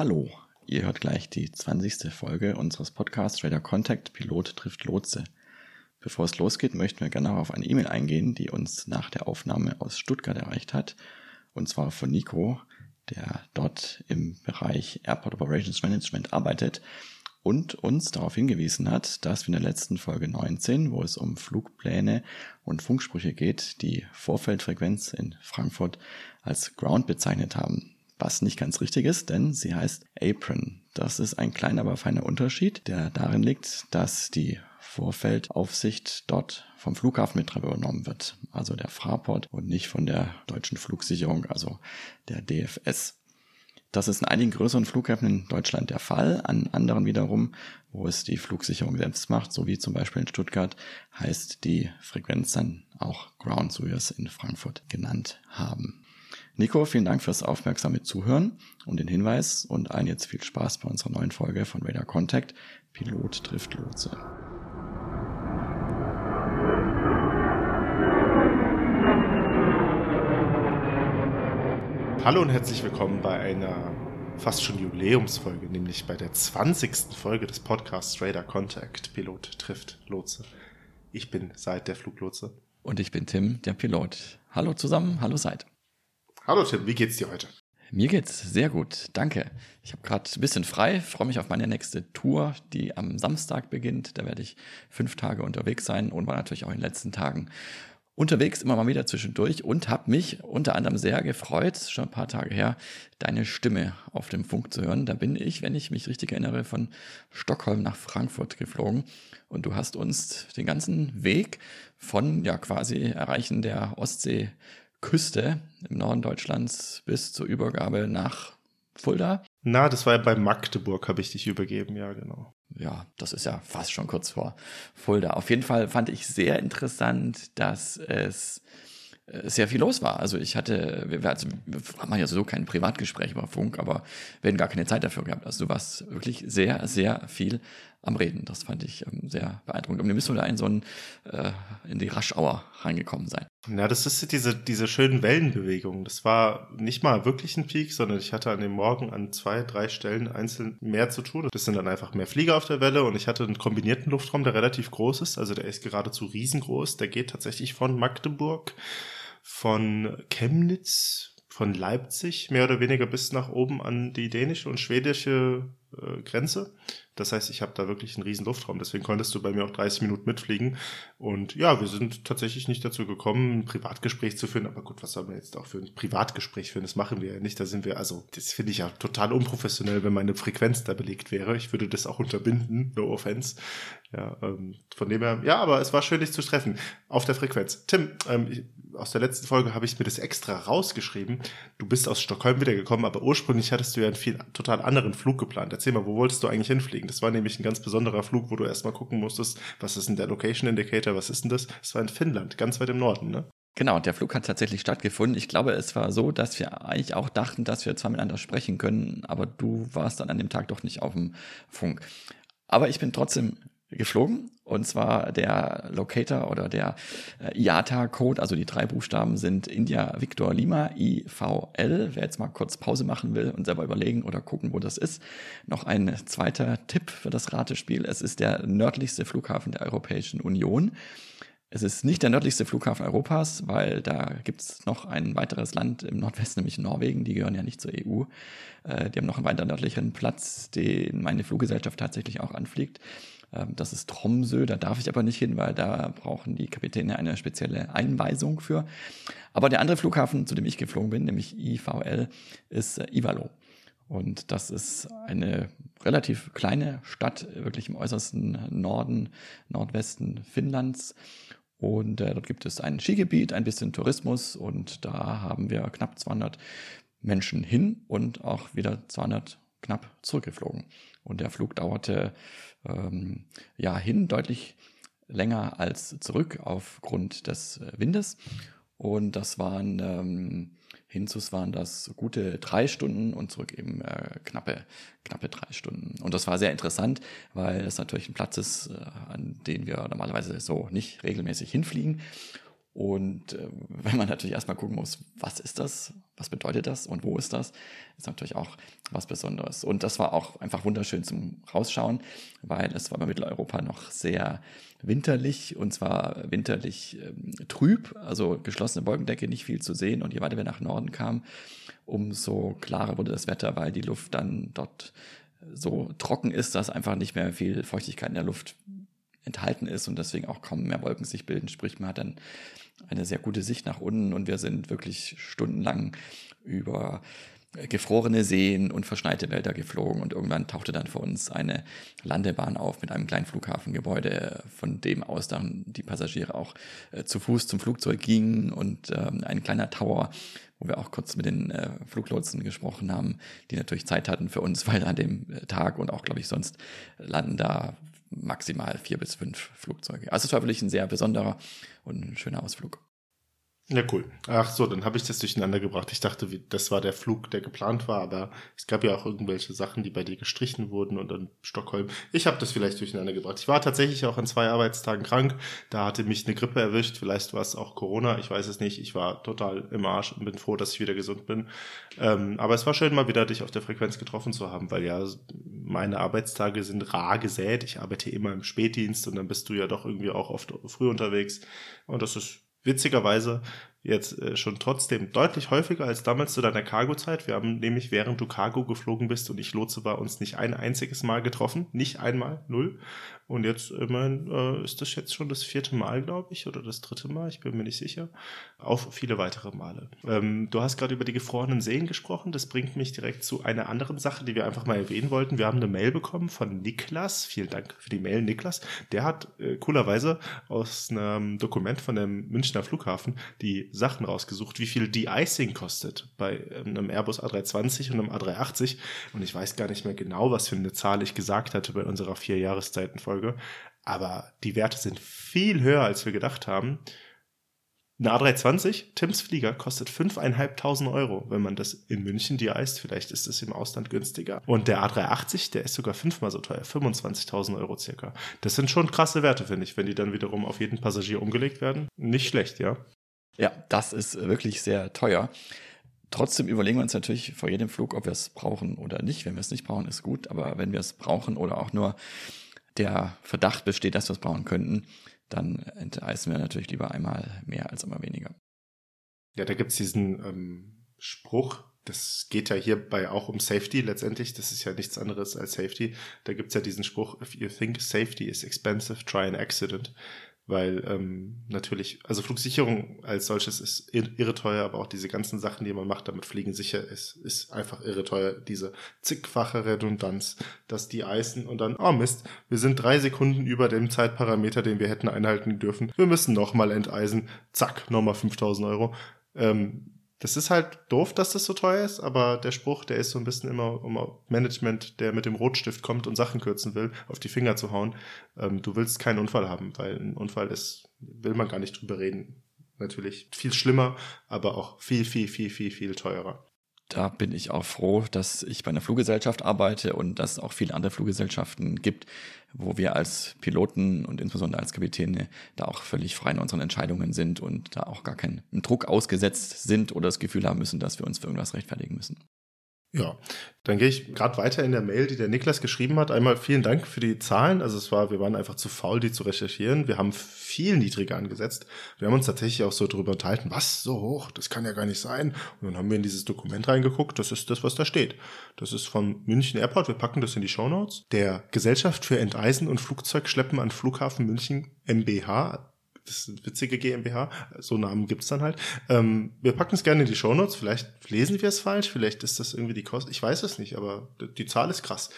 Hallo, ihr hört gleich die 20. Folge unseres Podcasts Radar Contact Pilot trifft Lotse. Bevor es losgeht, möchten wir gerne auf eine E-Mail eingehen, die uns nach der Aufnahme aus Stuttgart erreicht hat. Und zwar von Nico, der dort im Bereich Airport Operations Management arbeitet und uns darauf hingewiesen hat, dass wir in der letzten Folge 19, wo es um Flugpläne und Funksprüche geht, die Vorfeldfrequenz in Frankfurt als Ground bezeichnet haben. Was nicht ganz richtig ist, denn sie heißt Apron. Das ist ein kleiner, aber feiner Unterschied, der darin liegt, dass die Vorfeldaufsicht dort vom Flughafenbetreiber übernommen wird, also der Fraport und nicht von der deutschen Flugsicherung, also der DFS. Das ist in einigen größeren Flughäfen in Deutschland der Fall. An anderen wiederum, wo es die Flugsicherung selbst macht, so wie zum Beispiel in Stuttgart, heißt die Frequenz dann auch Ground, so wie wir es in Frankfurt genannt haben. Nico, vielen Dank fürs aufmerksame Zuhören und den Hinweis und allen jetzt viel Spaß bei unserer neuen Folge von Radar Contact. Pilot trifft Lotse. Hallo und herzlich willkommen bei einer fast schon Jubiläumsfolge, nämlich bei der 20. Folge des Podcasts Radar Contact. Pilot trifft Lotse. Ich bin Seid der Fluglotse. Und ich bin Tim, der Pilot. Hallo zusammen, hallo Seid. Hallo Tim, wie geht's dir heute? Mir geht's sehr gut, danke. Ich habe gerade ein bisschen frei, freue mich auf meine nächste Tour, die am Samstag beginnt. Da werde ich fünf Tage unterwegs sein und war natürlich auch in den letzten Tagen unterwegs immer mal wieder zwischendurch und habe mich unter anderem sehr gefreut, schon ein paar Tage her, deine Stimme auf dem Funk zu hören. Da bin ich, wenn ich mich richtig erinnere, von Stockholm nach Frankfurt geflogen und du hast uns den ganzen Weg von ja quasi Erreichen der Ostseeküste im Norden Deutschlands bis zur Übergabe nach Fulda. Na, das war ja bei Magdeburg, habe ich dich übergeben, ja, genau ja, das ist ja fast schon kurz vor Fulda. Auf jeden Fall fand ich sehr interessant, dass es äh, sehr viel los war. Also ich hatte, wir, also, wir haben ja sowieso kein Privatgespräch über Funk, aber wir hätten gar keine Zeit dafür gehabt. Also du warst wirklich sehr, sehr viel am Reden. Das fand ich ähm, sehr beeindruckend. Und wir müssen da in so ein, äh, in die Raschauer reingekommen sein. Ja, das ist diese, diese schönen Wellenbewegungen. Das war nicht mal wirklich ein Peak, sondern ich hatte an dem Morgen an zwei, drei Stellen einzeln mehr zu tun. Das sind dann einfach mehr Flieger auf der Welle und ich hatte einen kombinierten Luftraum, der relativ groß ist. Also der ist geradezu riesengroß. Der geht tatsächlich von Magdeburg, von Chemnitz, von Leipzig mehr oder weniger bis nach oben an die dänische und schwedische äh, Grenze. Das heißt, ich habe da wirklich einen riesen Luftraum. Deswegen konntest du bei mir auch 30 Minuten mitfliegen. Und ja, wir sind tatsächlich nicht dazu gekommen, ein Privatgespräch zu führen. Aber gut, was sollen wir jetzt auch für ein Privatgespräch führen? Das machen wir ja nicht. Da sind wir, also, das finde ich ja total unprofessionell, wenn meine Frequenz da belegt wäre. Ich würde das auch unterbinden. No offense. Ja, ähm, von dem her, ja, aber es war schön, dich zu treffen. Auf der Frequenz. Tim, ähm, ich, aus der letzten Folge habe ich mir das extra rausgeschrieben. Du bist aus Stockholm wiedergekommen, aber ursprünglich hattest du ja einen viel, total anderen Flug geplant. Erzähl mal, wo wolltest du eigentlich hinfliegen? Das war nämlich ein ganz besonderer Flug, wo du erstmal gucken musstest, was ist denn der Location Indicator, was ist denn das? Das war in Finnland, ganz weit im Norden, ne? Genau, der Flug hat tatsächlich stattgefunden. Ich glaube, es war so, dass wir eigentlich auch dachten, dass wir zwar miteinander sprechen können, aber du warst dann an dem Tag doch nicht auf dem Funk. Aber ich bin trotzdem geflogen. Und zwar der Locator oder der äh, IATA-Code, also die drei Buchstaben sind India Victor Lima, IVL. Wer jetzt mal kurz Pause machen will und selber überlegen oder gucken, wo das ist. Noch ein zweiter Tipp für das Ratespiel. Es ist der nördlichste Flughafen der Europäischen Union. Es ist nicht der nördlichste Flughafen Europas, weil da gibt es noch ein weiteres Land im Nordwesten, nämlich Norwegen. Die gehören ja nicht zur EU. Äh, die haben noch einen weiter nördlichen Platz, den meine Fluggesellschaft tatsächlich auch anfliegt. Ähm, das ist Tromsø, da darf ich aber nicht hin, weil da brauchen die Kapitäne eine spezielle Einweisung für. Aber der andere Flughafen, zu dem ich geflogen bin, nämlich IVL, ist äh, Ivalo. Und das ist eine relativ kleine Stadt, wirklich im äußersten Norden, Nordwesten Finnlands. Und äh, dort gibt es ein Skigebiet, ein bisschen Tourismus und da haben wir knapp 200 Menschen hin und auch wieder 200 knapp zurückgeflogen. Und der Flug dauerte ähm, ja hin deutlich länger als zurück aufgrund des äh, Windes. Und das waren ähm, hinzus waren das gute drei Stunden und zurück eben äh, knappe, knappe drei Stunden. Und das war sehr interessant, weil es natürlich ein Platz ist, äh, an den wir normalerweise so nicht regelmäßig hinfliegen. Und äh, wenn man natürlich erstmal gucken muss, was ist das, was bedeutet das und wo ist das, ist natürlich auch was Besonderes. Und das war auch einfach wunderschön zum Rausschauen, weil es war bei Mitteleuropa noch sehr winterlich und zwar winterlich ähm, trüb, also geschlossene Wolkendecke, nicht viel zu sehen. Und je weiter wir nach Norden kamen, umso klarer wurde das Wetter, weil die Luft dann dort so trocken ist, dass einfach nicht mehr viel Feuchtigkeit in der Luft enthalten ist und deswegen auch kaum mehr Wolken sich bilden. Sprich, man hat dann eine sehr gute Sicht nach unten und wir sind wirklich stundenlang über gefrorene Seen und verschneite Wälder geflogen und irgendwann tauchte dann vor uns eine Landebahn auf mit einem kleinen Flughafengebäude, von dem aus dann die Passagiere auch äh, zu Fuß zum Flugzeug gingen und ähm, ein kleiner Tower, wo wir auch kurz mit den äh, Fluglotsen gesprochen haben, die natürlich Zeit hatten für uns, weil an dem äh, Tag und auch, glaube ich, sonst landen da maximal vier bis fünf Flugzeuge. Also es war wirklich ein sehr besonderer und ein schöner Ausflug. Ja, cool. Ach so, dann habe ich das durcheinander gebracht. Ich dachte, das war der Flug, der geplant war, aber es gab ja auch irgendwelche Sachen, die bei dir gestrichen wurden und dann Stockholm. Ich habe das vielleicht durcheinander gebracht. Ich war tatsächlich auch an zwei Arbeitstagen krank. Da hatte mich eine Grippe erwischt. Vielleicht war es auch Corona. Ich weiß es nicht. Ich war total im Arsch und bin froh, dass ich wieder gesund bin. Ähm, aber es war schön, mal wieder dich auf der Frequenz getroffen zu haben, weil ja meine Arbeitstage sind rar gesät. Ich arbeite immer im Spätdienst und dann bist du ja doch irgendwie auch oft früh unterwegs. Und das ist witzigerweise jetzt äh, schon trotzdem deutlich häufiger als damals zu deiner Cargo-Zeit. Wir haben nämlich, während du Cargo geflogen bist und ich Lotse war, uns nicht ein einziges Mal getroffen. Nicht einmal, null. Und jetzt, immerhin, äh, ist das jetzt schon das vierte Mal, glaube ich, oder das dritte Mal, ich bin mir nicht sicher. Auf viele weitere Male. Ähm, du hast gerade über die gefrorenen Seen gesprochen. Das bringt mich direkt zu einer anderen Sache, die wir einfach mal erwähnen wollten. Wir haben eine Mail bekommen von Niklas. Vielen Dank für die Mail, Niklas. Der hat äh, coolerweise aus einem Dokument von dem Münchner Flughafen die Sachen rausgesucht, wie viel De-Icing kostet bei ähm, einem Airbus A320 und einem A380. Und ich weiß gar nicht mehr genau, was für eine Zahl ich gesagt hatte bei unserer vier Jahreszeitenfolge. Aber die Werte sind viel höher, als wir gedacht haben. Eine A320, Tims Flieger, kostet 5.500 Euro, wenn man das in München de-iced. Vielleicht ist es im Ausland günstiger. Und der A380, der ist sogar fünfmal so teuer, 25.000 Euro circa. Das sind schon krasse Werte, finde ich, wenn die dann wiederum auf jeden Passagier umgelegt werden. Nicht schlecht, ja. Ja, das ist wirklich sehr teuer. Trotzdem überlegen wir uns natürlich vor jedem Flug, ob wir es brauchen oder nicht. Wenn wir es nicht brauchen, ist gut. Aber wenn wir es brauchen oder auch nur der Verdacht besteht, dass wir es brauchen könnten, dann enteisen wir natürlich lieber einmal mehr als immer weniger. Ja, da gibt es diesen ähm, Spruch, das geht ja hierbei auch um Safety letztendlich. Das ist ja nichts anderes als Safety. Da gibt es ja diesen Spruch, if you think safety is expensive, try an accident weil ähm, natürlich, also Flugsicherung als solches ist irre teuer, aber auch diese ganzen Sachen, die man macht, damit Fliegen sicher ist, ist einfach irre teuer. Diese zigfache Redundanz, dass die Eisen und dann, oh Mist, wir sind drei Sekunden über dem Zeitparameter, den wir hätten einhalten dürfen. Wir müssen nochmal enteisen. Zack, nochmal 5000 Euro. Ähm, das ist halt doof, dass das so teuer ist, aber der Spruch, der ist so ein bisschen immer um Management, der mit dem Rotstift kommt und Sachen kürzen will, auf die Finger zu hauen. Ähm, du willst keinen Unfall haben, weil ein Unfall ist, will man gar nicht drüber reden. Natürlich viel schlimmer, aber auch viel, viel, viel, viel, viel teurer da bin ich auch froh, dass ich bei einer Fluggesellschaft arbeite und dass es auch viele andere Fluggesellschaften gibt, wo wir als Piloten und insbesondere als Kapitäne da auch völlig frei in unseren Entscheidungen sind und da auch gar keinen Druck ausgesetzt sind oder das Gefühl haben müssen, dass wir uns für irgendwas rechtfertigen müssen. Ja, dann gehe ich gerade weiter in der Mail, die der Niklas geschrieben hat. Einmal vielen Dank für die Zahlen. Also es war, wir waren einfach zu faul, die zu recherchieren. Wir haben viel niedriger angesetzt. Wir haben uns tatsächlich auch so darüber unterhalten, was so hoch, das kann ja gar nicht sein. Und dann haben wir in dieses Dokument reingeguckt. Das ist das, was da steht. Das ist vom München Airport. Wir packen das in die Show Notes. Der Gesellschaft für Enteisen und Flugzeugschleppen an Flughafen München MBH das ist eine witzige GmbH, so Namen gibt's dann halt. Ähm, wir packen es gerne in die Shownotes, vielleicht lesen wir es falsch, vielleicht ist das irgendwie die Kosten, ich weiß es nicht, aber die Zahl ist krass.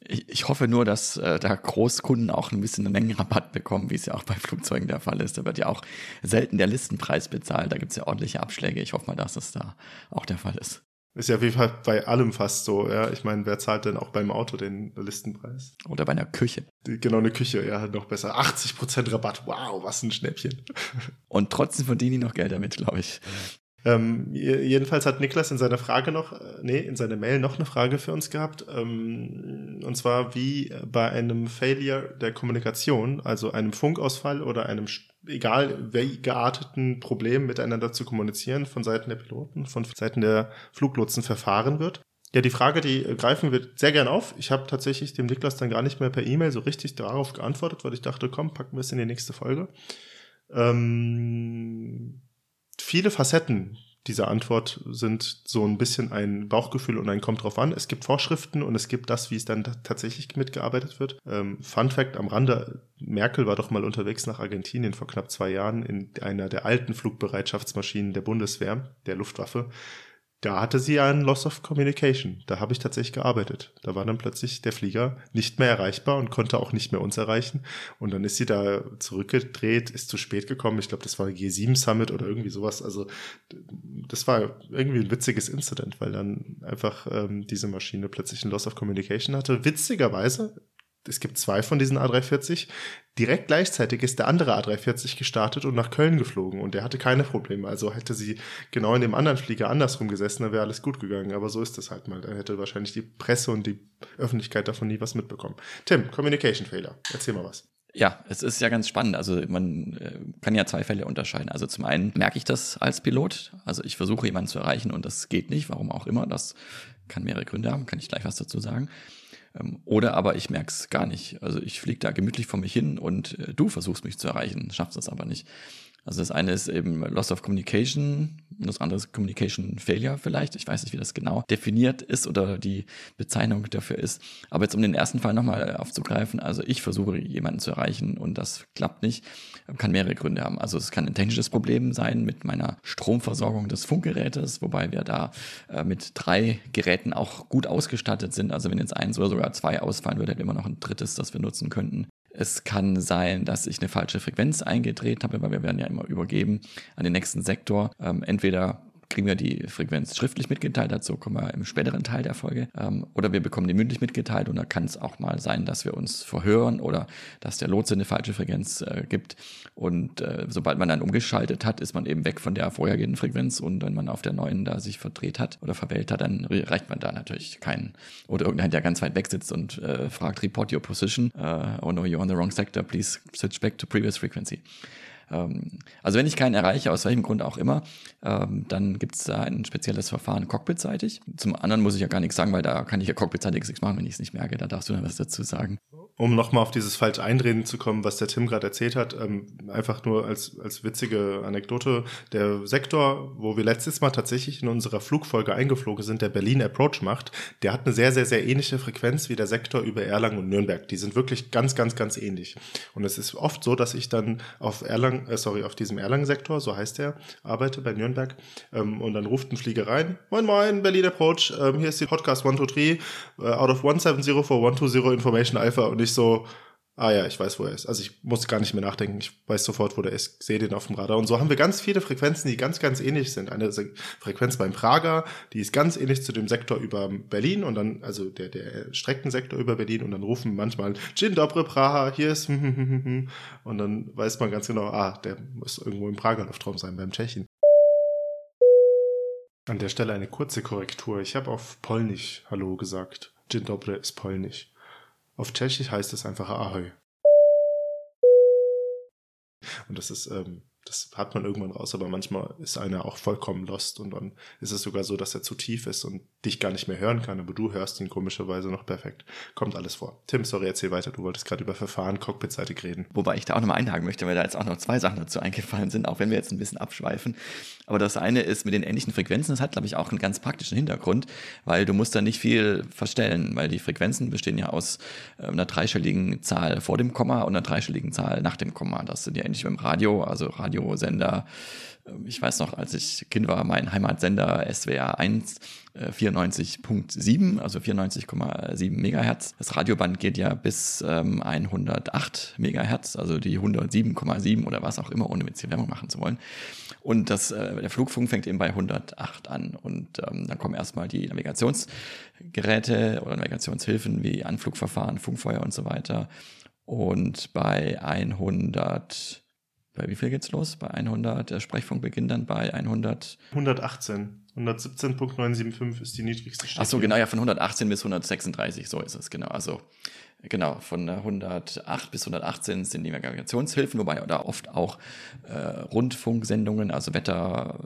Ich, ich hoffe nur, dass äh, da Großkunden auch ein bisschen einen Mengenrabatt bekommen, wie es ja auch bei Flugzeugen der Fall ist. Da wird ja auch selten der Listenpreis bezahlt, da gibt's ja ordentliche Abschläge. Ich hoffe mal, dass das da auch der Fall ist. Ist ja auf jeden Fall bei allem fast so, ja. Ich meine, wer zahlt denn auch beim Auto den Listenpreis? Oder bei einer Küche. Genau, eine Küche, ja, noch besser. 80% Rabatt, wow, was ein Schnäppchen. Und trotzdem verdienen die noch Geld damit, glaube ich. Ähm, jedenfalls hat Niklas in seiner Frage noch, äh, nee, in seiner Mail noch eine Frage für uns gehabt. Ähm, und zwar wie bei einem Failure der Kommunikation, also einem Funkausfall oder einem egal wie gearteten Problemen miteinander zu kommunizieren von Seiten der Piloten, von Seiten der Fluglotsen verfahren wird. Ja, die Frage, die greifen wir sehr gern auf. Ich habe tatsächlich dem Niklas dann gar nicht mehr per E-Mail so richtig darauf geantwortet, weil ich dachte, komm, packen wir es in die nächste Folge. Ähm, viele Facetten dieser Antwort sind so ein bisschen ein Bauchgefühl und ein kommt drauf an. Es gibt Vorschriften und es gibt das, wie es dann tatsächlich mitgearbeitet wird. Ähm, Fun Fact am Rande, Merkel war doch mal unterwegs nach Argentinien vor knapp zwei Jahren in einer der alten Flugbereitschaftsmaschinen der Bundeswehr, der Luftwaffe da hatte sie einen Loss of Communication. Da habe ich tatsächlich gearbeitet. Da war dann plötzlich der Flieger nicht mehr erreichbar und konnte auch nicht mehr uns erreichen. Und dann ist sie da zurückgedreht, ist zu spät gekommen. Ich glaube, das war G7 Summit oder irgendwie sowas. Also das war irgendwie ein witziges Incident, weil dann einfach ähm, diese Maschine plötzlich einen Loss of Communication hatte. Witzigerweise es gibt zwei von diesen A340. Direkt gleichzeitig ist der andere A340 gestartet und nach Köln geflogen und der hatte keine Probleme. Also hätte sie genau in dem anderen Flieger andersrum gesessen, dann wäre alles gut gegangen. Aber so ist das halt mal. Dann hätte wahrscheinlich die Presse und die Öffentlichkeit davon nie was mitbekommen. Tim, Communication Failure. Erzähl mal was. Ja, es ist ja ganz spannend. Also man äh, kann ja zwei Fälle unterscheiden. Also zum einen merke ich das als Pilot. Also ich versuche jemanden zu erreichen und das geht nicht, warum auch immer. Das kann mehrere Gründe haben, kann ich gleich was dazu sagen. Ähm, oder aber ich merke es gar nicht. Also ich fliege da gemütlich vor mich hin und äh, du versuchst mich zu erreichen, schaffst es aber nicht. Also das eine ist eben Loss of Communication und das andere ist Communication Failure vielleicht. Ich weiß nicht, wie das genau definiert ist oder die Bezeichnung dafür ist. Aber jetzt um den ersten Fall nochmal aufzugreifen, also ich versuche jemanden zu erreichen und das klappt nicht, kann mehrere Gründe haben. Also es kann ein technisches Problem sein mit meiner Stromversorgung des Funkgerätes, wobei wir da äh, mit drei Geräten auch gut ausgestattet sind. Also wenn jetzt eins oder sogar zwei ausfallen würde, hätten wir immer noch ein drittes, das wir nutzen könnten. Es kann sein, dass ich eine falsche Frequenz eingedreht habe, weil wir werden ja immer übergeben an den nächsten Sektor. Ähm, entweder kriegen wir die Frequenz schriftlich mitgeteilt, dazu kommen wir im späteren Teil der Folge. Ähm, oder wir bekommen die mündlich mitgeteilt und da kann es auch mal sein, dass wir uns verhören oder dass der Lotse eine falsche Frequenz äh, gibt. Und äh, sobald man dann umgeschaltet hat, ist man eben weg von der vorhergehenden Frequenz und wenn man auf der neuen da sich verdreht hat oder verwählt hat, dann reicht man da natürlich keinen. Oder irgendein, der ganz weit weg sitzt und äh, fragt, report your position. Uh, oh no, you're on the wrong sector, please switch back to previous frequency. Ähm, also wenn ich keinen erreiche, aus welchem Grund auch immer, ähm, dann gibt es da ein spezielles Verfahren cockpitseitig. Zum anderen muss ich ja gar nichts sagen, weil da kann ich ja cockpitseitig nichts machen, wenn ich es nicht merke. Da darfst du dann was dazu sagen um nochmal auf dieses falsch Eindrehen zu kommen, was der Tim gerade erzählt hat, ähm, einfach nur als, als witzige Anekdote. Der Sektor, wo wir letztes Mal tatsächlich in unserer Flugfolge eingeflogen sind, der Berlin Approach macht, der hat eine sehr, sehr, sehr ähnliche Frequenz wie der Sektor über Erlangen und Nürnberg. Die sind wirklich ganz, ganz, ganz ähnlich. Und es ist oft so, dass ich dann auf Erlangen, äh, sorry, auf diesem Erlangen-Sektor, so heißt der, arbeite bei Nürnberg, ähm, und dann ruft ein Flieger rein, moin moin, Berlin Approach, ähm, hier ist die Podcast 123, uh, äh, out of 170 for 120 Information Alpha. Und ich so, ah ja, ich weiß, wo er ist. Also ich muss gar nicht mehr nachdenken, ich weiß sofort, wo der ist, sehe den auf dem Radar. Und so haben wir ganz viele Frequenzen, die ganz, ganz ähnlich sind. Eine Frequenz beim Prager, die ist ganz ähnlich zu dem Sektor über Berlin und dann, also der, der Streckensektor über Berlin und dann rufen manchmal Dzień dobry Praha, hier ist und dann weiß man ganz genau, ah, der muss irgendwo im Prager Luftraum sein, beim Tschechien. An der Stelle eine kurze Korrektur. Ich habe auf Polnisch Hallo gesagt. Dzień dobry ist Polnisch. Auf Tschechisch heißt es einfach Ahoi. Und das ist ähm, das hat man irgendwann raus, aber manchmal ist einer auch vollkommen lost und dann ist es sogar so, dass er zu tief ist und dich gar nicht mehr hören kann, aber du hörst ihn komischerweise noch perfekt. Kommt alles vor. Tim, sorry, erzähl weiter. Du wolltest gerade über Verfahren cockpitseitig reden. Wobei ich da auch nochmal einhaken möchte, weil da jetzt auch noch zwei Sachen dazu eingefallen sind, auch wenn wir jetzt ein bisschen abschweifen. Aber das eine ist mit den ähnlichen Frequenzen, das hat, glaube ich, auch einen ganz praktischen Hintergrund, weil du musst da nicht viel verstellen, weil die Frequenzen bestehen ja aus äh, einer dreistelligen Zahl vor dem Komma und einer dreistelligen Zahl nach dem Komma. Das sind ja ähnlich wie im Radio, also Radio Radiosender. Ähm, ich weiß noch, als ich Kind war, mein Heimatsender SWR 1 94.7, also 94,7 Megahertz. Das Radioband geht ja bis ähm, 108 Megahertz, also die 107,7 oder was auch immer, ohne jetzt hier Werbung machen zu wollen. Und das, äh, der Flugfunk fängt eben bei 108 an. Und ähm, dann kommen erstmal die Navigationsgeräte oder Navigationshilfen wie Anflugverfahren, Funkfeuer und so weiter. Und bei 100 bei wie viel geht's los? Bei 100, der Sprechfunk beginnt dann bei 100. 118. 117.975 ist die niedrigste Strecke. Ach so, genau, ja, von 118 bis 136, so ist es, genau. Also Genau, von 108 bis 118 sind die Navigationshilfen, wobei da oft auch äh, Rundfunksendungen, also Wetter,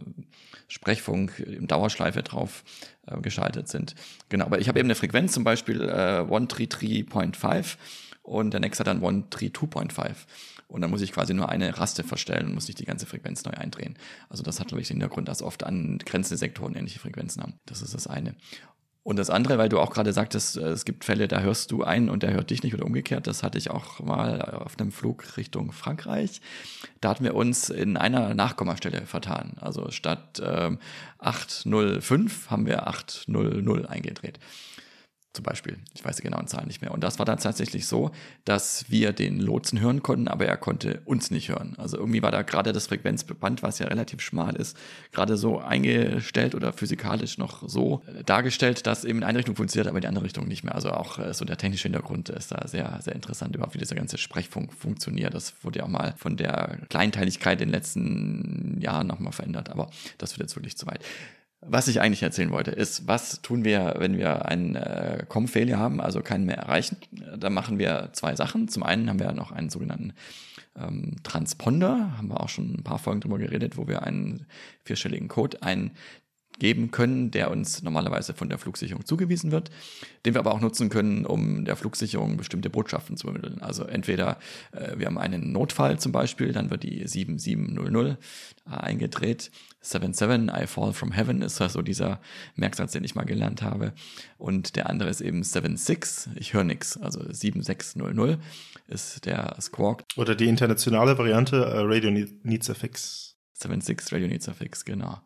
Sprechfunk im Dauerschleife drauf äh, geschaltet sind. Genau, aber ich habe eben eine Frequenz, zum Beispiel äh, 133.5 und der nächste hat dann 132.5. Und dann muss ich quasi nur eine Raste verstellen und muss nicht die ganze Frequenz neu eindrehen. Also das hat, glaube ich, den Hintergrund, dass oft an grenzende Sektoren ähnliche Frequenzen haben. Das ist das eine. Und das andere, weil du auch gerade sagtest, äh, es gibt Fälle, da hörst du einen und der hört dich nicht oder umgekehrt. Das hatte ich auch mal auf einem Flug Richtung Frankreich. Da hatten wir uns in einer Nachkommastelle vertan. Also statt ähm, 805 haben wir 800 eingedreht zum Beispiel. Ich weiß die genauen Zahlen nicht mehr. Und das war dann tatsächlich so, dass wir den Lotsen hören konnten, aber er konnte uns nicht hören. Also irgendwie war da gerade das Frequenzband, was ja relativ schmal ist, gerade so eingestellt oder physikalisch noch so dargestellt, dass eben in eine Richtung funktioniert, aber in die andere Richtung nicht mehr. Also auch äh, so der technische Hintergrund ist da sehr, sehr interessant, überhaupt wie dieser ganze Sprechfunk funktioniert. Das wurde ja auch mal von der Kleinteiligkeit in den letzten Jahren nochmal verändert, aber das wird jetzt wirklich zu weit. Was ich eigentlich erzählen wollte, ist, was tun wir, wenn wir einen äh, Com-Failure haben, also keinen mehr erreichen? Da machen wir zwei Sachen. Zum einen haben wir noch einen sogenannten ähm, Transponder, haben wir auch schon ein paar Folgen drüber geredet, wo wir einen vierstelligen Code ein geben können, der uns normalerweise von der Flugsicherung zugewiesen wird, den wir aber auch nutzen können, um der Flugsicherung bestimmte Botschaften zu übermitteln. Also entweder äh, wir haben einen Notfall zum Beispiel, dann wird die 7700 äh, eingedreht. 77, I fall from heaven ist also dieser Merksatz, den ich mal gelernt habe. Und der andere ist eben 76, ich höre nichts. Also 7600 ist der Squawk. Oder die internationale Variante, uh, Radio Needs a Fix. 76, Radio Needs a Fix, genau.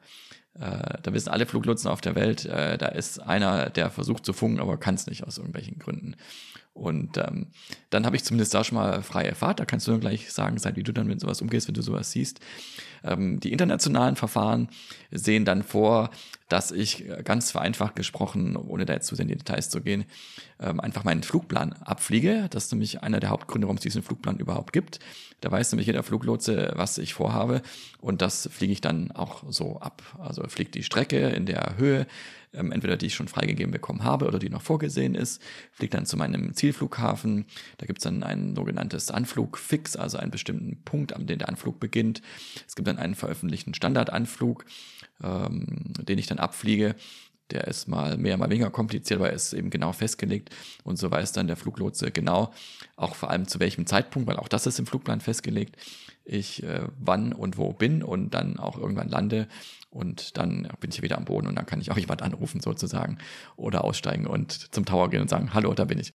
Äh, da wissen alle Fluglotsen auf der Welt, äh, da ist einer, der versucht zu funken, aber kann es nicht aus irgendwelchen Gründen. Und ähm, dann habe ich zumindest da schon mal freie Fahrt. Da kannst du dann gleich sagen, seit wie du dann mit sowas umgehst, wenn du sowas siehst. Ähm, die internationalen Verfahren sehen dann vor, dass ich äh, ganz vereinfacht gesprochen, ohne da jetzt zu sehr in die Details zu gehen, ähm, einfach meinen Flugplan abfliege. Das ist nämlich einer der Hauptgründe, warum es diesen Flugplan überhaupt gibt. Da weiß nämlich jeder Fluglotse, was ich vorhabe. Und das fliege ich dann auch so ab. Also fliegt die Strecke in der Höhe, ähm, entweder die ich schon freigegeben bekommen habe oder die noch vorgesehen ist, fliegt dann zu meinem Zielflughafen. Da gibt es dann ein sogenanntes Anflugfix, also einen bestimmten Punkt, an dem der Anflug beginnt. Es gibt dann einen veröffentlichten Standardanflug, ähm, den ich dann abfliege. Der ist mal mehr, mal weniger kompliziert, weil er ist eben genau festgelegt und so weiß dann der Fluglotse genau, auch vor allem zu welchem Zeitpunkt, weil auch das ist im Flugplan festgelegt, ich äh, wann und wo bin und dann auch irgendwann lande und dann bin ich wieder am Boden und dann kann ich auch jemand anrufen sozusagen oder aussteigen und zum Tower gehen und sagen, hallo, da bin ich.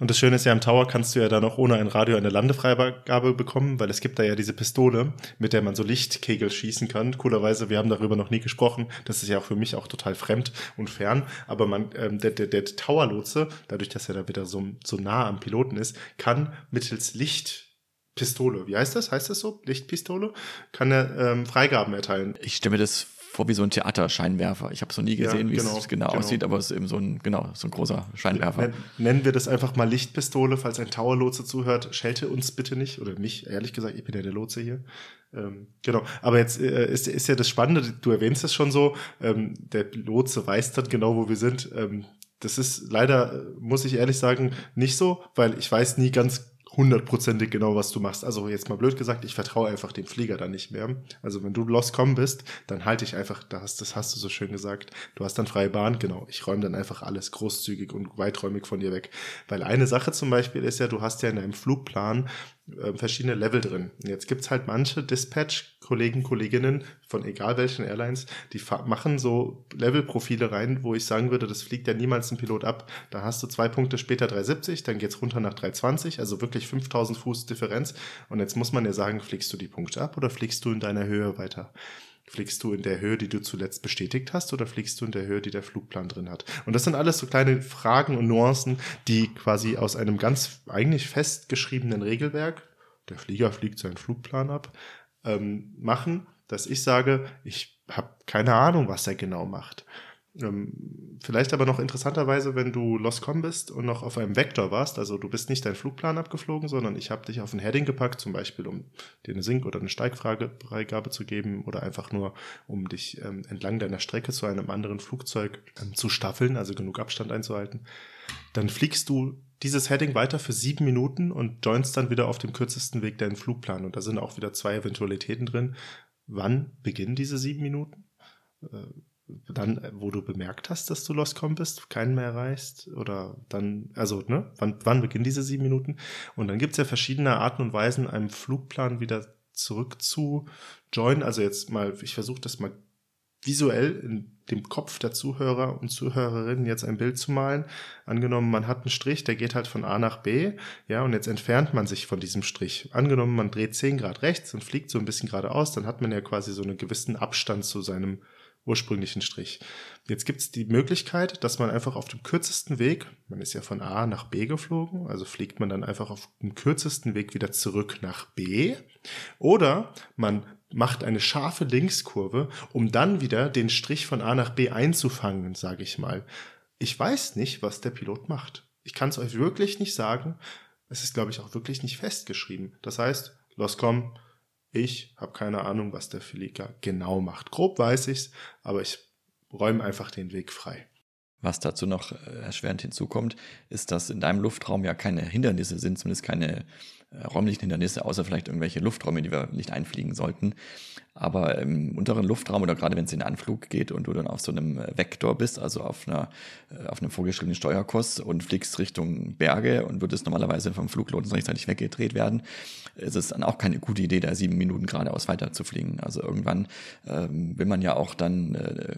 Und das Schöne ist ja, am Tower kannst du ja dann auch ohne ein Radio eine Landefreigabe bekommen, weil es gibt da ja diese Pistole, mit der man so Lichtkegel schießen kann. Coolerweise, wir haben darüber noch nie gesprochen. Das ist ja auch für mich auch total fremd und fern. Aber man, ähm, der, der, der Tower-Lotse, dadurch, dass er da wieder so, so nah am Piloten ist, kann mittels Lichtpistole, wie heißt das? Heißt das so? Lichtpistole? Kann er ähm, Freigaben erteilen. Ich stelle mir das vor wie so ein Theaterscheinwerfer. Ich habe es noch nie gesehen, ja, genau, wie es genau, genau, aussieht, aber es ist eben so ein, genau, so ein großer Scheinwerfer. Nennen wir das einfach mal Lichtpistole, falls ein Tower-Lotse zuhört. Schelte uns bitte nicht, oder mich, ehrlich gesagt, ich bin ja der Lotse hier. Ähm, genau, aber jetzt äh, ist, ist ja das Spannende, du erwähnst es schon so, ähm, der Lotse weiß dann genau, wo wir sind. Ähm, das ist leider, muss ich ehrlich sagen, nicht so, weil ich weiß nie ganz hundertprozentig genau, was du machst. Also jetzt mal blöd gesagt, ich vertraue einfach dem Flieger dann nicht mehr. Also wenn du Com bist, dann halte ich einfach, das, das hast du so schön gesagt, du hast dann freie Bahn, genau. Ich räume dann einfach alles großzügig und weiträumig von dir weg. Weil eine Sache zum Beispiel ist ja, du hast ja in deinem Flugplan äh, verschiedene Level drin. Jetzt gibt's halt manche Dispatch-Kollegen, Kolleginnen von egal welchen Airlines, die machen so Level-Profile rein, wo ich sagen würde, das fliegt ja niemals ein Pilot ab. Da hast du zwei Punkte später 370, dann geht's runter nach 320, also wirklich 5000 Fuß Differenz. Und jetzt muss man ja sagen, fliegst du die Punkte ab oder fliegst du in deiner Höhe weiter? Fliegst du in der Höhe, die du zuletzt bestätigt hast, oder fliegst du in der Höhe, die der Flugplan drin hat? Und das sind alles so kleine Fragen und Nuancen, die quasi aus einem ganz eigentlich festgeschriebenen Regelwerk, der Flieger fliegt seinen Flugplan ab, ähm, machen, dass ich sage, ich habe keine Ahnung, was er genau macht. Ähm, vielleicht aber noch interessanterweise, wenn du Loscom bist und noch auf einem Vektor warst, also du bist nicht dein Flugplan abgeflogen, sondern ich habe dich auf ein Heading gepackt, zum Beispiel um dir eine Sink- oder eine Steigfreigabe zu geben oder einfach nur, um dich ähm, entlang deiner Strecke zu einem anderen Flugzeug ähm, zu staffeln, also genug Abstand einzuhalten, dann fliegst du dieses Heading weiter für sieben Minuten und joinst dann wieder auf dem kürzesten Weg deinen Flugplan. Und da sind auch wieder zwei Eventualitäten drin. Wann beginnen diese sieben Minuten? Äh, dann, wo du bemerkt hast, dass du Lost Com bist, keinen mehr erreichst oder dann, also, ne, wann, wann beginnen diese sieben Minuten? Und dann gibt's ja verschiedene Arten und Weisen, einem Flugplan wieder zurück zu joinen. Also jetzt mal, ich versuche das mal visuell in dem Kopf der Zuhörer und Zuhörerinnen jetzt ein Bild zu malen. Angenommen, man hat einen Strich, der geht halt von A nach B, ja, und jetzt entfernt man sich von diesem Strich. Angenommen, man dreht 10 Grad rechts und fliegt so ein bisschen geradeaus, dann hat man ja quasi so einen gewissen Abstand zu seinem ursprünglichen Strich. Jetzt gibt es die Möglichkeit, dass man einfach auf dem kürzesten Weg, man ist ja von A nach B geflogen, also fliegt man dann einfach auf dem kürzesten Weg wieder zurück nach B, oder man macht eine scharfe Linkskurve, um dann wieder den Strich von A nach B einzufangen, sage ich mal. Ich weiß nicht, was der Pilot macht. Ich kann es euch wirklich nicht sagen. Es ist, glaube ich, auch wirklich nicht festgeschrieben. Das heißt, los komm, ich habe keine Ahnung, was der Flieger genau macht. Grob weiß ich's, aber ich räume einfach den Weg frei. Was dazu noch äh, erschwerend hinzukommt, ist, dass in deinem Luftraum ja keine Hindernisse sind, zumindest keine räumlichen Hindernisse, außer vielleicht irgendwelche Lufträume, die wir nicht einfliegen sollten. Aber im unteren Luftraum oder gerade wenn es in den Anflug geht und du dann auf so einem äh, Vektor bist, also auf, einer, äh, auf einem vorgeschriebenen Steuerkurs und fliegst Richtung Berge und würdest normalerweise vom Flugloten rechtzeitig weggedreht werden, ist es dann auch keine gute Idee, da sieben Minuten geradeaus weiter zu fliegen. Also irgendwann ähm, will man ja auch dann äh, äh,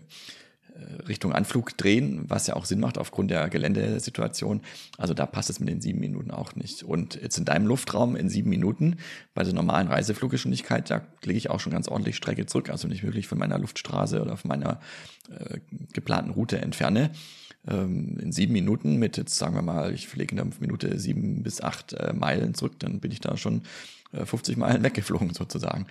Richtung Anflug drehen, was ja auch Sinn macht aufgrund der Geländesituation. Also da passt es mit den sieben Minuten auch nicht. Und jetzt in deinem Luftraum in sieben Minuten bei der normalen Reisefluggeschwindigkeit, da lege ich auch schon ganz ordentlich Strecke zurück, also nicht wirklich von meiner Luftstraße oder von meiner äh, geplanten Route entferne. Ähm, in sieben Minuten mit jetzt sagen wir mal, ich fliege in der Minute sieben bis acht äh, Meilen zurück, dann bin ich da schon 50 äh, Meilen weggeflogen sozusagen.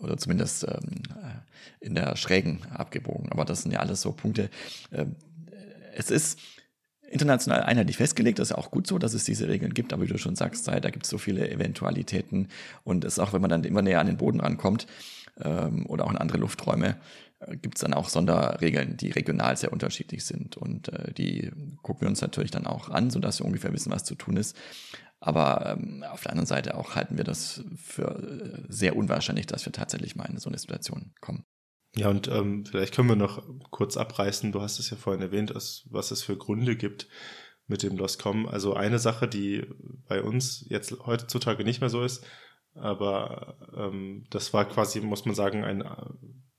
Oder zumindest ähm, äh, in der Schrägen abgebogen. Aber das sind ja alles so Punkte. Ähm, es ist international einheitlich festgelegt, das ist ja auch gut so, dass es diese Regeln gibt, aber wie du schon sagst, da gibt es so viele Eventualitäten und es auch, wenn man dann immer näher an den Boden rankommt ähm, oder auch in andere Lufträume, äh, gibt es dann auch Sonderregeln, die regional sehr unterschiedlich sind und äh, die gucken wir uns natürlich dann auch an, sodass wir ungefähr wissen, was zu tun ist. Aber ähm, auf der anderen Seite auch halten wir das für äh, sehr unwahrscheinlich, dass wir tatsächlich mal in so eine Situation kommen. Ja, und ähm, vielleicht können wir noch kurz abreißen. Du hast es ja vorhin erwähnt, was es für Gründe gibt mit dem Loscom. Also eine Sache, die bei uns jetzt heutzutage nicht mehr so ist, aber ähm, das war quasi, muss man sagen, ein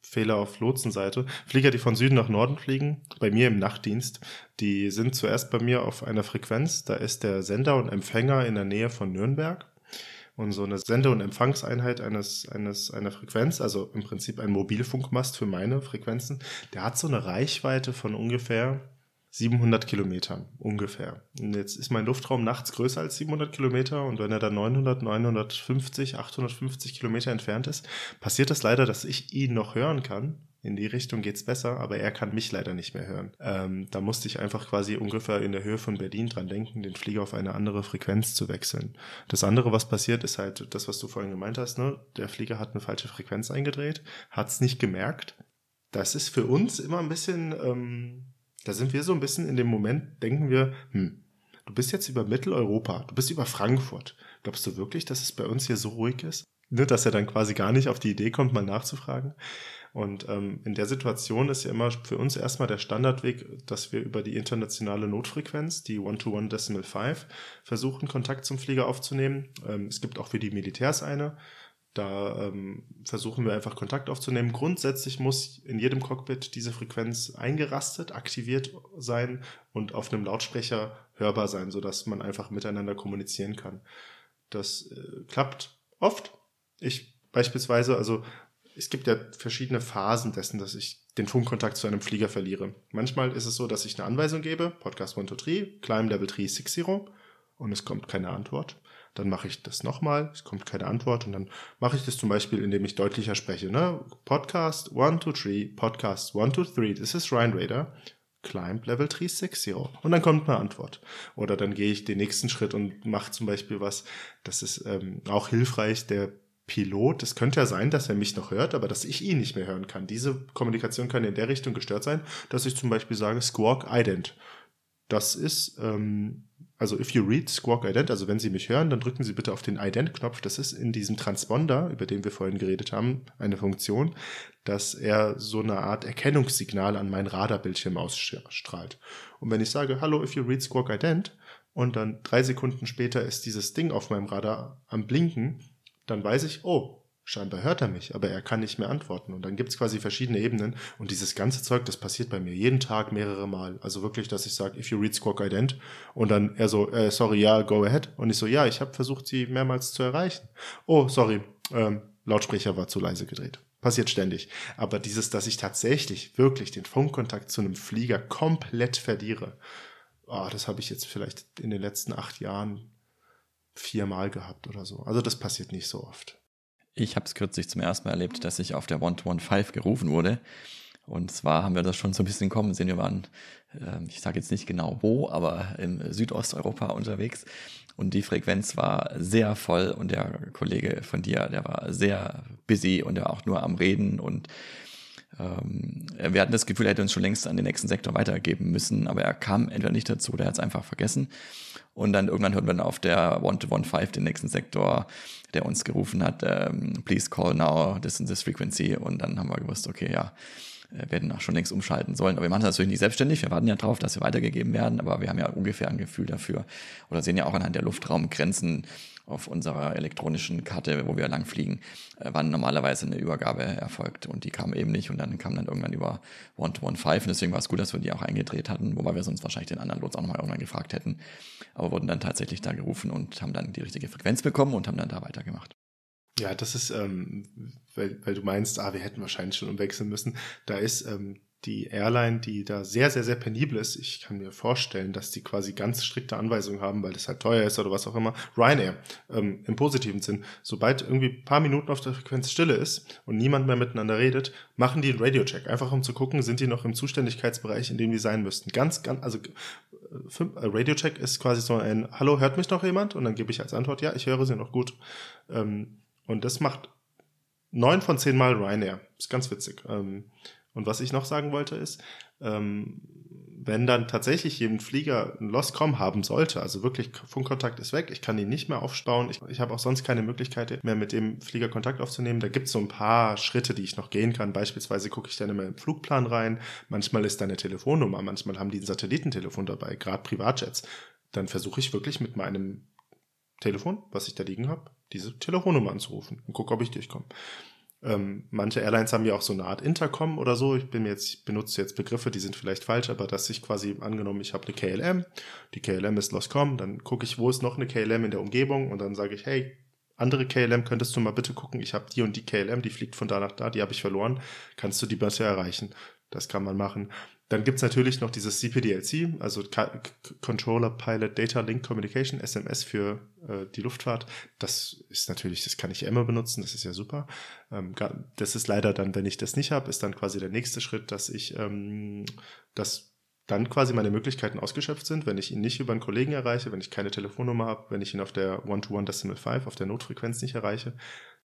Fehler auf Lotsenseite. Flieger, die von Süden nach Norden fliegen, bei mir im Nachtdienst, die sind zuerst bei mir auf einer Frequenz. Da ist der Sender und Empfänger in der Nähe von Nürnberg. Und so eine Sende- und Empfangseinheit eines, eines, einer Frequenz, also im Prinzip ein Mobilfunkmast für meine Frequenzen, der hat so eine Reichweite von ungefähr 700 Kilometern ungefähr. Und jetzt ist mein Luftraum nachts größer als 700 Kilometer und wenn er dann 900, 950, 850 Kilometer entfernt ist, passiert das leider, dass ich ihn noch hören kann. In die Richtung geht's besser, aber er kann mich leider nicht mehr hören. Ähm, da musste ich einfach quasi ungefähr in der Höhe von Berlin dran denken, den Flieger auf eine andere Frequenz zu wechseln. Das andere, was passiert, ist halt das, was du vorhin gemeint hast. Ne? Der Flieger hat eine falsche Frequenz eingedreht, hat's nicht gemerkt. Das ist für uns immer ein bisschen ähm, da sind wir so ein bisschen in dem Moment, denken wir, hm, du bist jetzt über Mitteleuropa, du bist über Frankfurt. Glaubst du wirklich, dass es bei uns hier so ruhig ist? Ne, dass er dann quasi gar nicht auf die Idee kommt, mal nachzufragen. Und ähm, in der Situation ist ja immer für uns erstmal der Standardweg, dass wir über die internationale Notfrequenz, die One-to-One Decimal 5, versuchen, Kontakt zum Flieger aufzunehmen. Ähm, es gibt auch für die Militärs eine. Da ähm, versuchen wir einfach Kontakt aufzunehmen. Grundsätzlich muss in jedem Cockpit diese Frequenz eingerastet, aktiviert sein und auf einem Lautsprecher hörbar sein, sodass man einfach miteinander kommunizieren kann. Das äh, klappt oft. Ich beispielsweise, also es gibt ja verschiedene Phasen dessen, dass ich den Funkkontakt zu einem Flieger verliere. Manchmal ist es so, dass ich eine Anweisung gebe, Podcast 123, Climb Level 360 und es kommt keine Antwort dann mache ich das nochmal, es kommt keine Antwort und dann mache ich das zum Beispiel, indem ich deutlicher spreche. Ne? Podcast 1, 2, 3, Podcast 1, 2, 3, this is Ryan Raider, Climb Level 360 und dann kommt eine Antwort. Oder dann gehe ich den nächsten Schritt und mache zum Beispiel was, das ist ähm, auch hilfreich, der Pilot, es könnte ja sein, dass er mich noch hört, aber dass ich ihn nicht mehr hören kann. Diese Kommunikation kann in der Richtung gestört sein, dass ich zum Beispiel sage Squawk Ident. Das ist ähm, also if you read Squawk Ident, also wenn Sie mich hören, dann drücken Sie bitte auf den Ident-Knopf. Das ist in diesem Transponder, über den wir vorhin geredet haben, eine Funktion, dass er so eine Art Erkennungssignal an mein Radarbildschirm ausstrahlt. Und wenn ich sage, hallo, if you read Squawk Ident, und dann drei Sekunden später ist dieses Ding auf meinem Radar am Blinken, dann weiß ich, oh, scheinbar hört er mich, aber er kann nicht mehr antworten. Und dann gibt es quasi verschiedene Ebenen. Und dieses ganze Zeug, das passiert bei mir jeden Tag mehrere Mal. Also wirklich, dass ich sage, if you read Squawk Ident und dann er so, äh, sorry, ja, go ahead. Und ich so, ja, ich habe versucht, sie mehrmals zu erreichen. Oh, sorry, ähm, Lautsprecher war zu leise gedreht. Passiert ständig. Aber dieses, dass ich tatsächlich wirklich den Funkkontakt zu einem Flieger komplett verliere, oh, das habe ich jetzt vielleicht in den letzten acht Jahren viermal gehabt oder so. Also das passiert nicht so oft. Ich habe es kürzlich zum ersten Mal erlebt, dass ich auf der 1-to-1-5 gerufen wurde. Und zwar haben wir das schon so ein bisschen kommen sehen. Wir waren, äh, ich sage jetzt nicht genau wo, aber im Südosteuropa unterwegs. Und die Frequenz war sehr voll und der Kollege von dir, der war sehr busy und der auch nur am Reden und ähm, wir hatten das Gefühl, er hätte uns schon längst an den nächsten Sektor weitergeben müssen, aber er kam entweder nicht dazu oder er hat es einfach vergessen. Und dann irgendwann hört man auf der One-to-One-5 den nächsten Sektor, der uns gerufen hat, ähm, please call now, this and this frequency. Und dann haben wir gewusst, okay, ja, wir werden auch schon längst umschalten sollen. Aber wir machen das natürlich nicht selbstständig. Wir warten ja drauf, dass wir weitergegeben werden, aber wir haben ja ungefähr ein Gefühl dafür oder sehen ja auch anhand der Luftraumgrenzen, auf unserer elektronischen Karte, wo wir lang fliegen, äh, wann normalerweise eine Übergabe erfolgt. Und die kam eben nicht und dann kam dann irgendwann über One-to-One-Five. Und deswegen war es gut, dass wir die auch eingedreht hatten, wobei wir sonst wahrscheinlich den anderen Lots auch nochmal irgendwann gefragt hätten. Aber wurden dann tatsächlich da gerufen und haben dann die richtige Frequenz bekommen und haben dann da weitergemacht. Ja, das ist, ähm, weil, weil du meinst, ah, wir hätten wahrscheinlich schon umwechseln müssen. Da ist ähm, die Airline, die da sehr, sehr, sehr penibel ist. Ich kann mir vorstellen, dass die quasi ganz strikte Anweisungen haben, weil das halt teuer ist oder was auch immer. Ryanair, ähm, im positiven Sinn. Sobald irgendwie ein paar Minuten auf der Frequenz Stille ist und niemand mehr miteinander redet, machen die einen Radio-Check. Einfach um zu gucken, sind die noch im Zuständigkeitsbereich, in dem die sein müssten. Ganz, ganz, also äh, Radio-Check ist quasi so ein Hallo, hört mich noch jemand? Und dann gebe ich als Antwort, ja, ich höre sie noch gut. Ähm, und das macht neun von zehn Mal Ryanair. Ist ganz witzig. Ähm, und was ich noch sagen wollte ist, ähm, wenn dann tatsächlich jeden Flieger ein Lost-Com haben sollte, also wirklich Funkkontakt ist weg, ich kann ihn nicht mehr aufbauen, ich, ich habe auch sonst keine Möglichkeit mehr mit dem Flieger Kontakt aufzunehmen, da gibt es so ein paar Schritte, die ich noch gehen kann. Beispielsweise gucke ich dann immer im Flugplan rein, manchmal ist da eine Telefonnummer, manchmal haben die ein Satellitentelefon dabei, gerade Privatjets. Dann versuche ich wirklich mit meinem Telefon, was ich da liegen habe, diese Telefonnummer anzurufen und gucke, ob ich durchkomme. Ähm, manche Airlines haben ja auch so eine Art Intercom oder so. Ich bin jetzt, ich benutze jetzt Begriffe, die sind vielleicht falsch, aber dass ich quasi angenommen, ich habe eine KLM, die KLM ist Loscom, dann gucke ich, wo ist noch eine KLM in der Umgebung und dann sage ich, hey, andere KLM könntest du mal bitte gucken, ich habe die und die KLM, die fliegt von da nach da, die habe ich verloren, kannst du die bitte erreichen? Das kann man machen. Dann gibt's natürlich noch dieses CPDLC, also Controller Pilot Data Link Communication, SMS für äh, die Luftfahrt. Das ist natürlich, das kann ich immer benutzen, das ist ja super. Ähm, das ist leider dann, wenn ich das nicht habe, ist dann quasi der nächste Schritt, dass ich ähm, das dann quasi meine Möglichkeiten ausgeschöpft sind, wenn ich ihn nicht über einen Kollegen erreiche, wenn ich keine Telefonnummer habe, wenn ich ihn auf der One-to-One Decimal 5, auf der Notfrequenz nicht erreiche,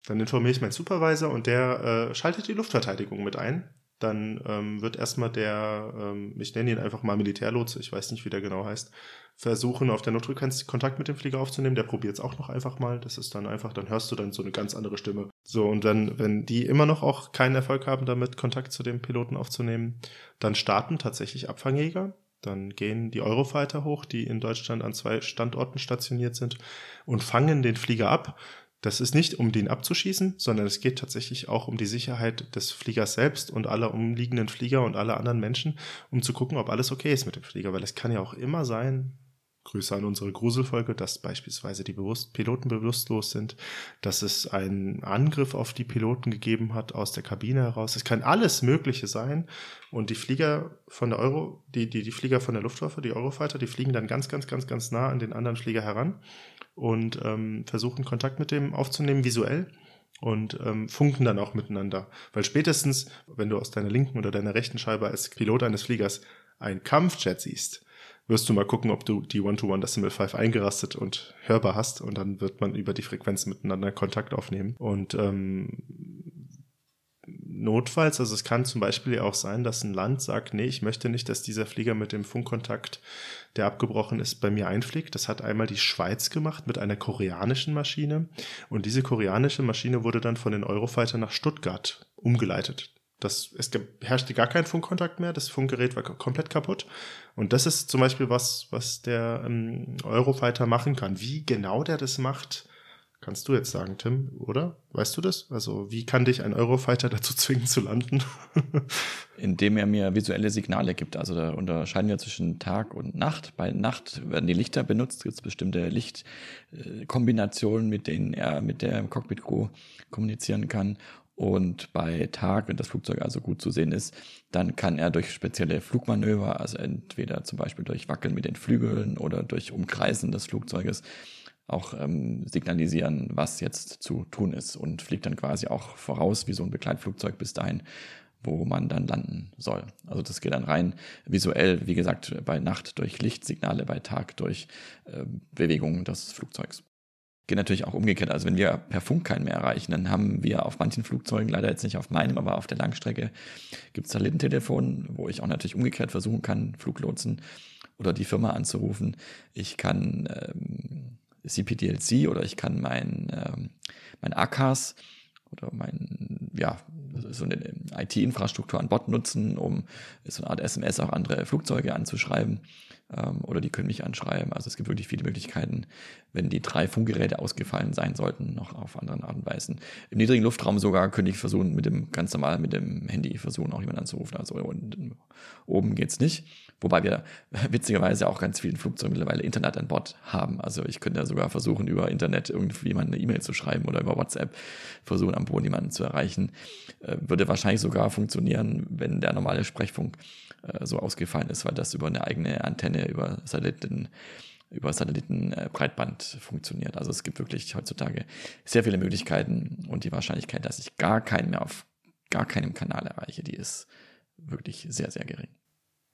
dann informiere ich meinen Supervisor und der äh, schaltet die Luftverteidigung mit ein dann ähm, wird erstmal der, ähm, ich nenne ihn einfach mal Militärlotse, ich weiß nicht, wie der genau heißt, versuchen, auf der Notfrequenz Kontakt mit dem Flieger aufzunehmen. Der probiert es auch noch einfach mal. Das ist dann einfach, dann hörst du dann so eine ganz andere Stimme. So, und dann, wenn die immer noch auch keinen Erfolg haben, damit Kontakt zu dem Piloten aufzunehmen, dann starten tatsächlich Abfangjäger. Dann gehen die Eurofighter hoch, die in Deutschland an zwei Standorten stationiert sind und fangen den Flieger ab. Das ist nicht, um den abzuschießen, sondern es geht tatsächlich auch um die Sicherheit des Fliegers selbst und aller umliegenden Flieger und aller anderen Menschen, um zu gucken, ob alles okay ist mit dem Flieger. Weil es kann ja auch immer sein, Grüße an unsere Gruselfolge, dass beispielsweise die Bewusst Piloten bewusstlos sind, dass es einen Angriff auf die Piloten gegeben hat aus der Kabine heraus. Es kann alles Mögliche sein. Und die Flieger von der Euro, die, die, die Flieger von der Luftwaffe, die Eurofighter, die fliegen dann ganz, ganz, ganz, ganz nah an den anderen Flieger heran und ähm, versuchen Kontakt mit dem aufzunehmen, visuell und ähm, funken dann auch miteinander. Weil spätestens, wenn du aus deiner linken oder deiner rechten Scheibe als Pilot eines Fliegers ein Kampfjet siehst, wirst du mal gucken, ob du die One-to-One Decimal 5 eingerastet und hörbar hast und dann wird man über die Frequenz miteinander Kontakt aufnehmen. Und ähm, notfalls, also es kann zum Beispiel auch sein, dass ein Land sagt, nee, ich möchte nicht, dass dieser Flieger mit dem Funkkontakt, der abgebrochen ist, bei mir einfliegt. Das hat einmal die Schweiz gemacht mit einer koreanischen Maschine. Und diese koreanische Maschine wurde dann von den Eurofighter nach Stuttgart umgeleitet. Das, es herrschte gar kein Funkkontakt mehr, das Funkgerät war komplett kaputt. Und das ist zum Beispiel was, was der ähm, Eurofighter machen kann. Wie genau der das macht, kannst du jetzt sagen, Tim, oder? Weißt du das? Also, wie kann dich ein Eurofighter dazu zwingen zu landen? Indem er mir visuelle Signale gibt. Also da unterscheiden wir zwischen Tag und Nacht. Bei Nacht werden die Lichter benutzt, gibt es bestimmte Lichtkombinationen, mit denen er mit der Cockpit-Crew kommunizieren kann. Und bei Tag, wenn das Flugzeug also gut zu sehen ist, dann kann er durch spezielle Flugmanöver, also entweder zum Beispiel durch Wackeln mit den Flügeln oder durch Umkreisen des Flugzeuges, auch ähm, signalisieren, was jetzt zu tun ist und fliegt dann quasi auch voraus wie so ein Begleitflugzeug bis dahin, wo man dann landen soll. Also das geht dann rein visuell, wie gesagt, bei Nacht durch Lichtsignale, bei Tag durch äh, Bewegungen des Flugzeugs geht natürlich auch umgekehrt. Also wenn wir per Funk keinen mehr erreichen, dann haben wir auf manchen Flugzeugen, leider jetzt nicht auf meinem, aber auf der Langstrecke, gibt es Satellitentelefon, wo ich auch natürlich umgekehrt versuchen kann, Fluglotsen oder die Firma anzurufen. Ich kann ähm, CPDLC oder ich kann mein, ähm, mein ACAS oder mein, ja, so eine IT-Infrastruktur an Bord nutzen, um so eine Art SMS auch andere Flugzeuge anzuschreiben ähm, oder die können mich anschreiben. Also es gibt wirklich viele Möglichkeiten, wenn die drei Funkgeräte ausgefallen sein sollten, noch auf anderen Art und Weisen. Im niedrigen Luftraum sogar könnte ich versuchen, mit dem ganz normal mit dem Handy versuchen, auch jemanden anzurufen. Also unten, oben geht's nicht. Wobei wir witzigerweise auch ganz vielen Flugzeugen mittlerweile Internet an Bord haben. Also ich könnte ja sogar versuchen, über Internet irgendwie jemand eine E-Mail zu schreiben oder über WhatsApp versuchen, am Boden jemanden zu erreichen. Äh, würde wahrscheinlich sogar funktionieren, wenn der normale Sprechfunk äh, so ausgefallen ist, weil das über eine eigene Antenne, über Satelliten, über Satellitenbreitband äh, funktioniert. Also es gibt wirklich heutzutage sehr viele Möglichkeiten und die Wahrscheinlichkeit, dass ich gar keinen mehr auf gar keinem Kanal erreiche, die ist wirklich sehr, sehr gering.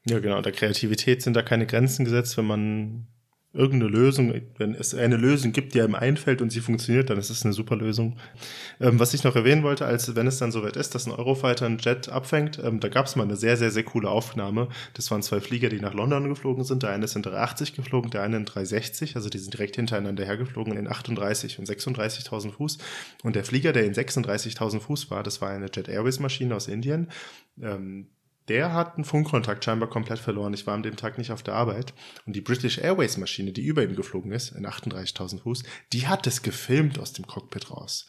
Ja, genau. Der Kreativität sind da keine Grenzen gesetzt, wenn man irgendeine Lösung, wenn es eine Lösung gibt, die einem einfällt und sie funktioniert, dann ist es eine super Lösung. Ähm, was ich noch erwähnen wollte, als wenn es dann soweit ist, dass ein Eurofighter einen Jet abfängt, ähm, da gab es mal eine sehr, sehr, sehr coole Aufnahme. Das waren zwei Flieger, die nach London geflogen sind. Der eine ist in 380 geflogen, der eine in 360, also die sind direkt hintereinander hergeflogen in 38 und 36.000 Fuß. Und der Flieger, der in 36.000 Fuß war, das war eine Jet Airways Maschine aus Indien. Ähm, der hat einen Funkkontakt scheinbar komplett verloren. Ich war an dem Tag nicht auf der Arbeit. Und die British Airways Maschine, die über ihm geflogen ist, in 38.000 Fuß, die hat es gefilmt aus dem Cockpit raus.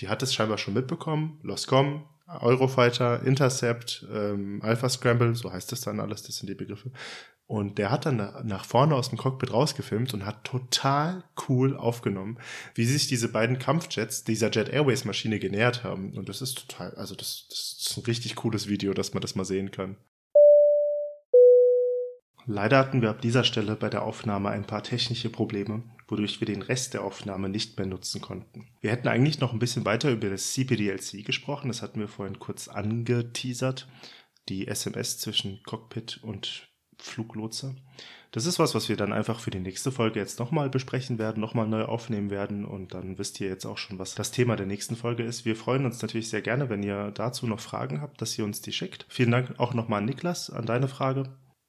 Die hat es scheinbar schon mitbekommen. Loscom, Eurofighter, Intercept, ähm, Alpha Scramble, so heißt es dann alles, das sind die Begriffe. Und der hat dann nach vorne aus dem Cockpit rausgefilmt und hat total cool aufgenommen, wie sich diese beiden Kampfjets dieser Jet Airways Maschine genähert haben. Und das ist total, also das, das ist ein richtig cooles Video, dass man das mal sehen kann. Leider hatten wir ab dieser Stelle bei der Aufnahme ein paar technische Probleme, wodurch wir den Rest der Aufnahme nicht mehr nutzen konnten. Wir hätten eigentlich noch ein bisschen weiter über das CPDLC gesprochen, das hatten wir vorhin kurz angeteasert, die SMS zwischen Cockpit und Fluglotse. Das ist was, was wir dann einfach für die nächste Folge jetzt nochmal besprechen werden, nochmal neu aufnehmen werden und dann wisst ihr jetzt auch schon, was das Thema der nächsten Folge ist. Wir freuen uns natürlich sehr gerne, wenn ihr dazu noch Fragen habt, dass ihr uns die schickt. Vielen Dank auch nochmal an Niklas an deine Frage.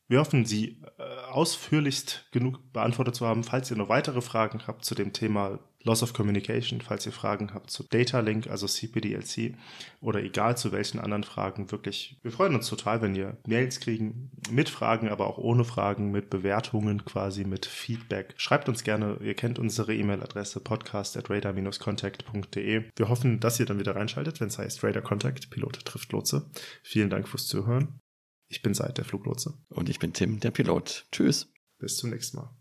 Wir hoffen, sie ausführlichst genug beantwortet zu haben. Falls ihr noch weitere Fragen habt zu dem Thema Loss of Communication, falls ihr Fragen habt zu Data Link, also CPDLC oder egal zu welchen anderen Fragen, wirklich, wir freuen uns total, wenn ihr Mails kriegen mit Fragen, aber auch ohne Fragen, mit Bewertungen quasi, mit Feedback. Schreibt uns gerne, ihr kennt unsere E-Mail-Adresse podcast at radar-contact.de. Wir hoffen, dass ihr dann wieder reinschaltet, wenn es heißt Radar Contact, Pilot trifft Lotse. Vielen Dank fürs Zuhören. Ich bin Seid, der Fluglotse. Und ich bin Tim, der Pilot. Tschüss. Bis zum nächsten Mal.